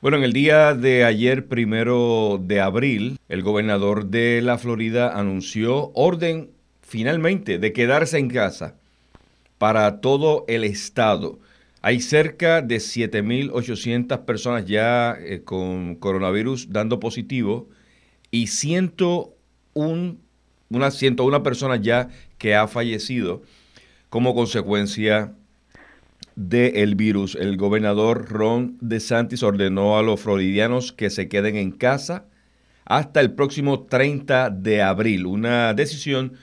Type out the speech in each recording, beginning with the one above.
Bueno, en el día de ayer, primero de abril, el gobernador de la Florida anunció orden finalmente de quedarse en casa para todo el estado. Hay cerca de 7.800 personas ya eh, con coronavirus dando positivo y 101, unas 101 personas ya que ha fallecido como consecuencia del virus. El gobernador Ron DeSantis ordenó a los floridianos que se queden en casa hasta el próximo 30 de abril, una decisión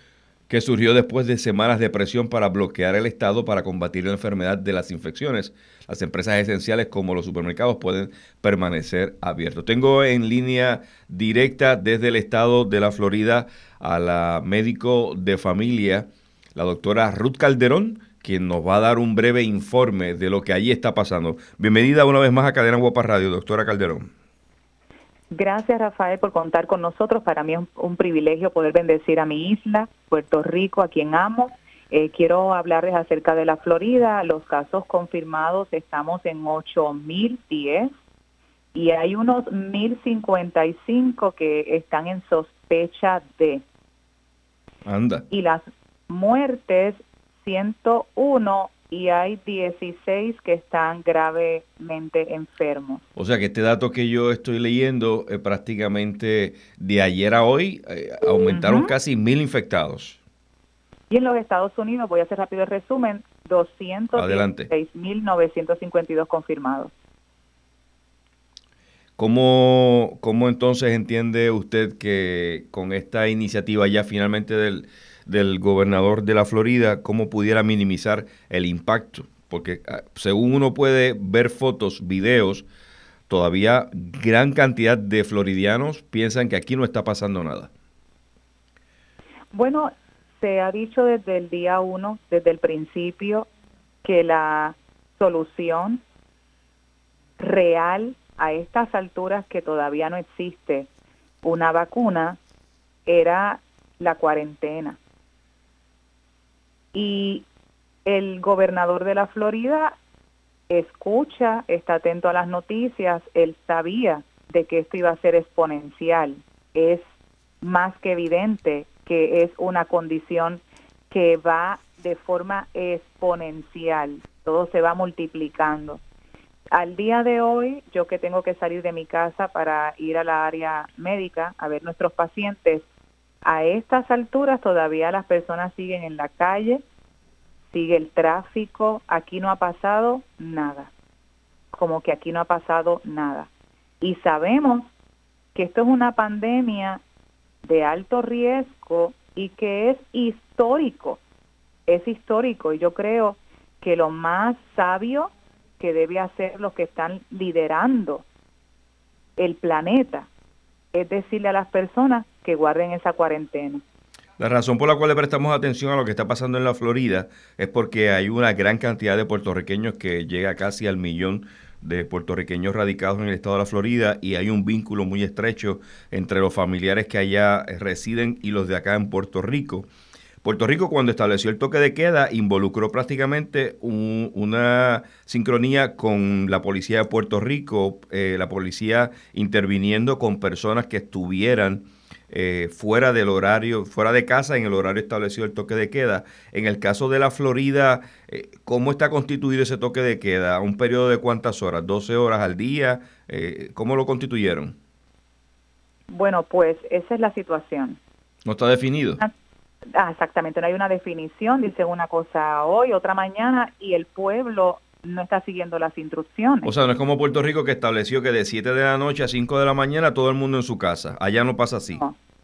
que surgió después de semanas de presión para bloquear el Estado para combatir la enfermedad de las infecciones. Las empresas esenciales como los supermercados pueden permanecer abiertos. Tengo en línea directa desde el Estado de la Florida a la médico de familia, la doctora Ruth Calderón, quien nos va a dar un breve informe de lo que allí está pasando. Bienvenida una vez más a Cadena Guapa Radio, doctora Calderón. Gracias, Rafael, por contar con nosotros. Para mí es un, privilegio poder bendecir a mi isla, Puerto Rico, a quien amo. Eh, quiero hablarles acerca de la Florida. Los casos confirmados estamos en 8.010 y hay unos 1.055 que están en sospecha de. Anda. Y las muertes 101 y hay 16 que están gravemente enfermos. O sea que este dato que yo estoy leyendo, eh, prácticamente de ayer a hoy, eh, aumentaron casi mil infectados. Y en los Estados Unidos, voy a hacer rápido el resumen, 206.952 confirmados. ¿Cómo, ¿Cómo entonces entiende usted que con esta iniciativa ya finalmente del del gobernador de la Florida, cómo pudiera minimizar el impacto. Porque ah, según uno puede ver fotos, videos, todavía gran cantidad de floridianos piensan que aquí no está pasando nada. Bueno, se ha dicho desde el día uno, desde el principio, que la solución real a estas alturas que todavía no existe una vacuna era la cuarentena. Y el gobernador de la Florida escucha, está atento a las noticias, él sabía de que esto iba a ser exponencial. Es más que evidente que es una condición que va de forma exponencial, todo se va multiplicando. Al día de hoy, yo que tengo que salir de mi casa para ir a la área médica a ver nuestros pacientes, a estas alturas todavía las personas siguen en la calle, sigue el tráfico, aquí no ha pasado nada, como que aquí no ha pasado nada. Y sabemos que esto es una pandemia de alto riesgo y que es histórico, es histórico y yo creo que lo más sabio que debe hacer los que están liderando el planeta es decirle a las personas que guarden esa cuarentena. La razón por la cual le prestamos atención a lo que está pasando en la Florida es porque hay una gran cantidad de puertorriqueños que llega casi al millón de puertorriqueños radicados en el estado de la Florida y hay un vínculo muy estrecho entre los familiares que allá residen y los de acá en Puerto Rico. Puerto Rico cuando estableció el toque de queda involucró prácticamente una sincronía con la policía de Puerto Rico, eh, la policía interviniendo con personas que estuvieran eh, fuera del horario, fuera de casa en el horario establecido el toque de queda. En el caso de la Florida, eh, ¿cómo está constituido ese toque de queda? ¿Un periodo de cuántas horas? ¿12 horas al día? ¿Cómo lo constituyeron? Bueno, pues esa es la situación. ¿No está definido? Ah, exactamente, no hay una definición, dice una cosa hoy, otra mañana, y el pueblo no está siguiendo las instrucciones. O sea, no es como Puerto Rico que estableció que de 7 de la noche a 5 de la mañana todo el mundo en su casa. Allá no pasa así.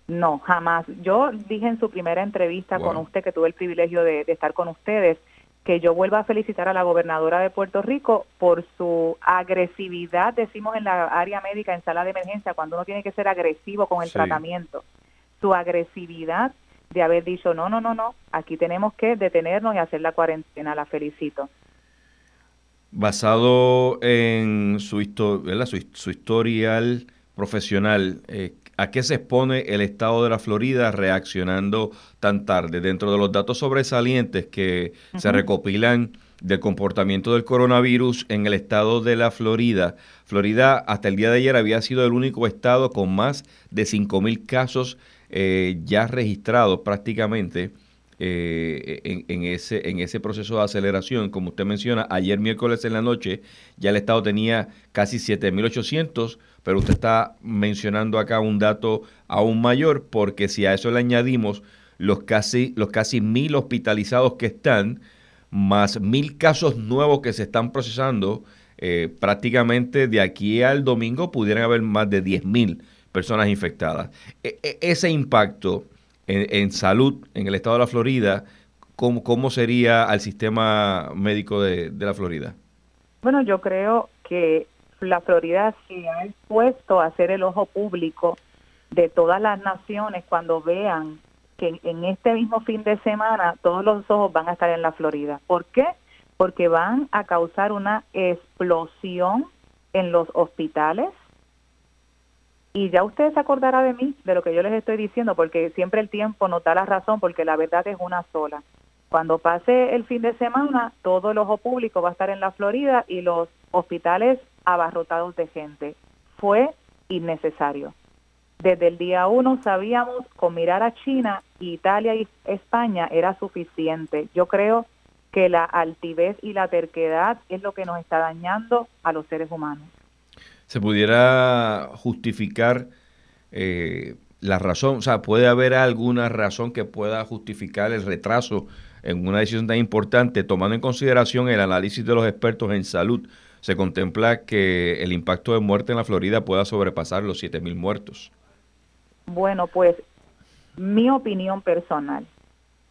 No, jamás. Yo dije en su primera entrevista con usted, que tuve el privilegio de, de estar con ustedes, que yo vuelva a felicitar a la gobernadora de Puerto Rico por su agresividad, decimos en la área médica, en sala de emergencia, cuando uno tiene que ser agresivo con el tratamiento. Su agresividad de haber dicho, no, no, no, no, aquí tenemos que detenernos y hacer la cuarentena, la felicito. Basado en su, su, historial profesional, eh, ¿a qué se expone el Estado de la Florida reaccionando tan tarde? Dentro de los datos sobresalientes que se recopilan del comportamiento del coronavirus en el estado de la Florida. Florida hasta el día de ayer había sido el único estado con más de 5.000 casos eh, ya registrados prácticamente eh, en, ese, proceso de aceleración. Como usted menciona, ayer miércoles en la noche ya el estado tenía casi 7.800, pero usted está mencionando acá un dato aún mayor porque si a eso le añadimos los casi, los casi mil hospitalizados que están, más mil casos nuevos que se están procesando, eh, prácticamente de aquí al domingo pudieran haber más de 10 mil personas infectadas. E, e, ese impacto en, salud en el estado de la Florida, ¿cómo, cómo sería al sistema médico de, de la Florida? Bueno, yo creo que la Florida se ha expuesto a ser el ojo público de todas las naciones cuando vean que en este mismo fin de semana todos los ojos van a estar en la Florida. ¿Por qué? Porque van a causar una explosión en los hospitales. Y ya ustedes se acordará de mí, de lo que yo les estoy diciendo, porque siempre el tiempo nos da la razón, porque la verdad es una sola. Cuando pase el fin de semana, todo el ojo público va a estar en la Florida y los hospitales abarrotados de gente. Fue innecesario. Desde el día uno sabíamos con mirar a China, Italia y España era suficiente. Yo creo que la altivez y la terquedad es lo que nos está dañando a los seres humanos. ¿Se pudiera justificar eh, la razón? O sea, ¿puede haber alguna razón que pueda justificar el retraso en una decisión tan importante, tomando en consideración el análisis de los expertos en salud? Se contempla que el impacto de muerte en la Florida pueda sobrepasar los 7.000 muertos. Bueno, pues mi opinión personal,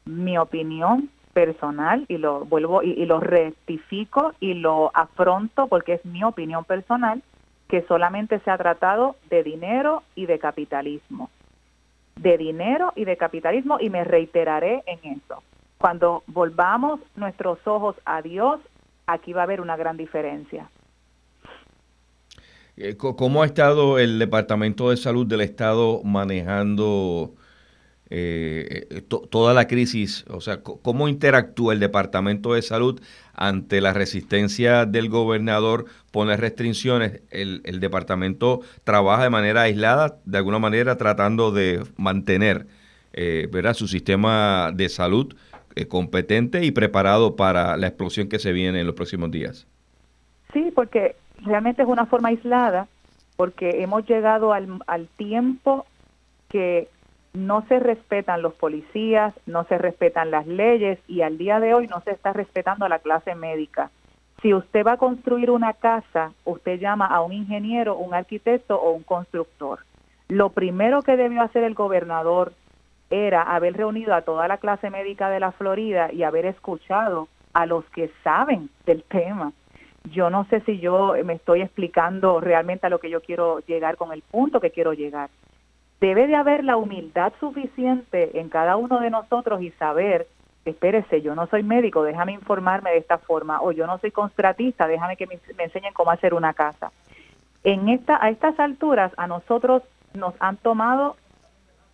mi opinión personal y lo vuelvo y, lo rectifico y lo afronto porque es mi opinión personal que solamente se ha tratado de dinero y de capitalismo. De dinero y de capitalismo y me reiteraré en eso. Cuando volvamos nuestros ojos a Dios, aquí va a haber una gran diferencia. Eh, ¿Cómo ha estado el Departamento de Salud del Estado manejando eh, eh, toda la crisis? O sea, ¿cómo interactúa el Departamento de Salud ante la resistencia del gobernador poner restricciones? El, departamento trabaja de manera aislada, de alguna manera tratando de mantener ¿verdad? su sistema de salud competente y preparado para la explosión que se viene en los próximos días. Sí, porque realmente es una forma aislada porque hemos llegado al tiempo que no se respetan los policías, no se respetan las leyes y al día de hoy no se está respetando a la clase médica. Si usted va a construir una casa, usted llama a un ingeniero, un arquitecto o un constructor. Lo primero que debió hacer el gobernador era haber reunido a toda la clase médica de la Florida y haber escuchado a los que saben del tema yo no sé si yo me estoy explicando realmente a lo que yo quiero llegar con el punto que quiero llegar. Debe de haber la humildad suficiente en cada uno de nosotros y saber, espérese, yo no soy médico, déjame informarme de esta forma, o yo no soy contratista, déjame que me, enseñen cómo hacer una casa. En esta, a estas alturas a nosotros nos han tomado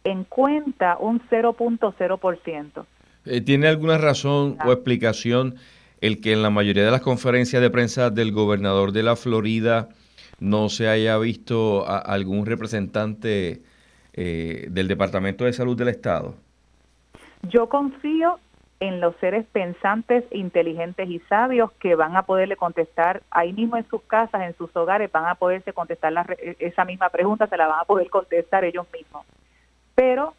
en cuenta un 0.0%. Eh, ¿Tiene alguna razón o explicación el que en la mayoría de las conferencias de prensa del gobernador de la Florida no se haya visto a algún representante eh, del Departamento de Salud del Estado? Yo confío en los seres pensantes, inteligentes y sabios que van a poderle contestar ahí mismo en sus casas, en sus hogares, van a poderse contestar la, esa misma pregunta, se la van a poder contestar ellos mismos. Pero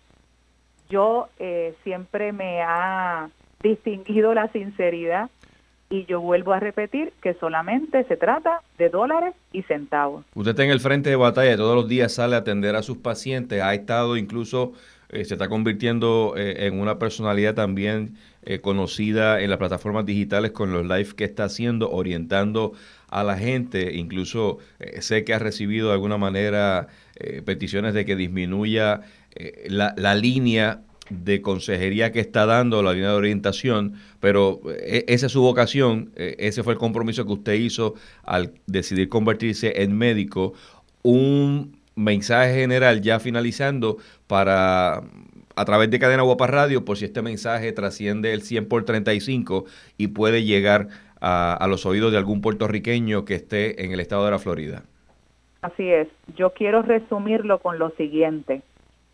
yo eh, siempre me ha distinguido la sinceridad y yo vuelvo a repetir que solamente se trata de dólares y centavos. Usted está en el frente de batalla, todos los días sale a atender a sus pacientes, ha estado incluso, eh, se está convirtiendo eh, en una personalidad también eh, conocida en las plataformas digitales con los live que está haciendo, orientando a la gente, incluso sé que ha recibido de alguna manera peticiones de que disminuya la, la línea de consejería que está dando la línea de orientación, pero eh, esa es su vocación, eh, ese fue el compromiso que usted hizo al decidir convertirse en médico. Un mensaje general ya finalizando para a través de Cadena Guapa Radio, por si este mensaje trasciende el 100 por 35 y puede llegar a, los oídos de algún puertorriqueño que esté en el estado de la Florida. Así es, yo quiero resumirlo con lo siguiente.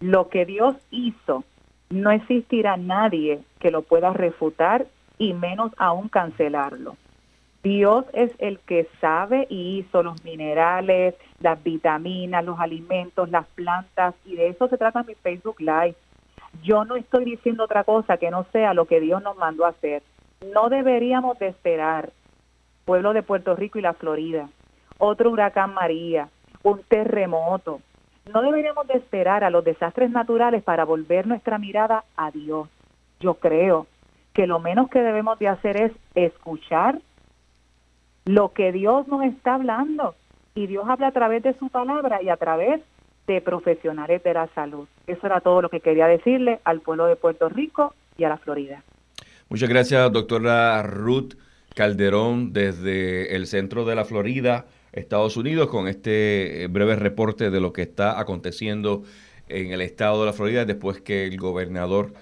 Lo que Dios hizo, no existirá nadie que lo pueda refutar y menos aún cancelarlo. Dios es el que sabe y hizo los minerales, las vitaminas, los alimentos, las plantas, y de eso se trata mi Facebook Live. Yo no estoy diciendo otra cosa que no sea lo que Dios nos mandó a hacer. No deberíamos de esperar, pueblo de Puerto Rico y la Florida, otro huracán María, un terremoto. No deberíamos de esperar a los desastres naturales para volver nuestra mirada a Dios. Yo creo que lo menos que debemos de hacer es escuchar lo que Dios nos está hablando. Y Dios habla a través de su palabra y a través de profesionales de la salud. Eso era todo lo que quería decirle al pueblo de Puerto Rico y a la Florida. Muchas gracias, doctora Ruth Calderón, desde el centro de la Florida, Estados Unidos, con este eh, breve reporte de lo que está aconteciendo en el estado de la Florida después que el gobernador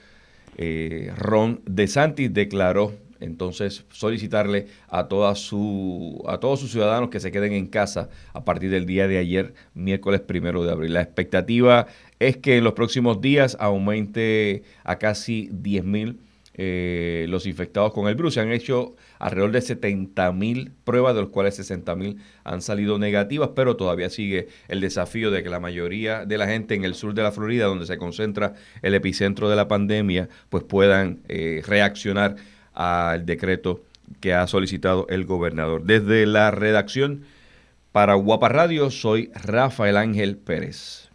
eh, Ron DeSantis declaró entonces solicitarle a, su, a todos sus ciudadanos que se queden en casa a partir del día de ayer, miércoles primero de abril. La expectativa es que en los próximos días aumente a casi 10 mil eh, los infectados con el virus. Se han hecho alrededor de 70 mil pruebas, de los cuales 60 mil han salido negativas, pero todavía sigue el desafío de que la mayoría de la gente en el sur de la Florida, donde se concentra el epicentro de la pandemia, pues puedan eh, reaccionar al decreto que ha solicitado el gobernador. Desde la redacción para Guapa Radio, soy Rafael Ángel Pérez.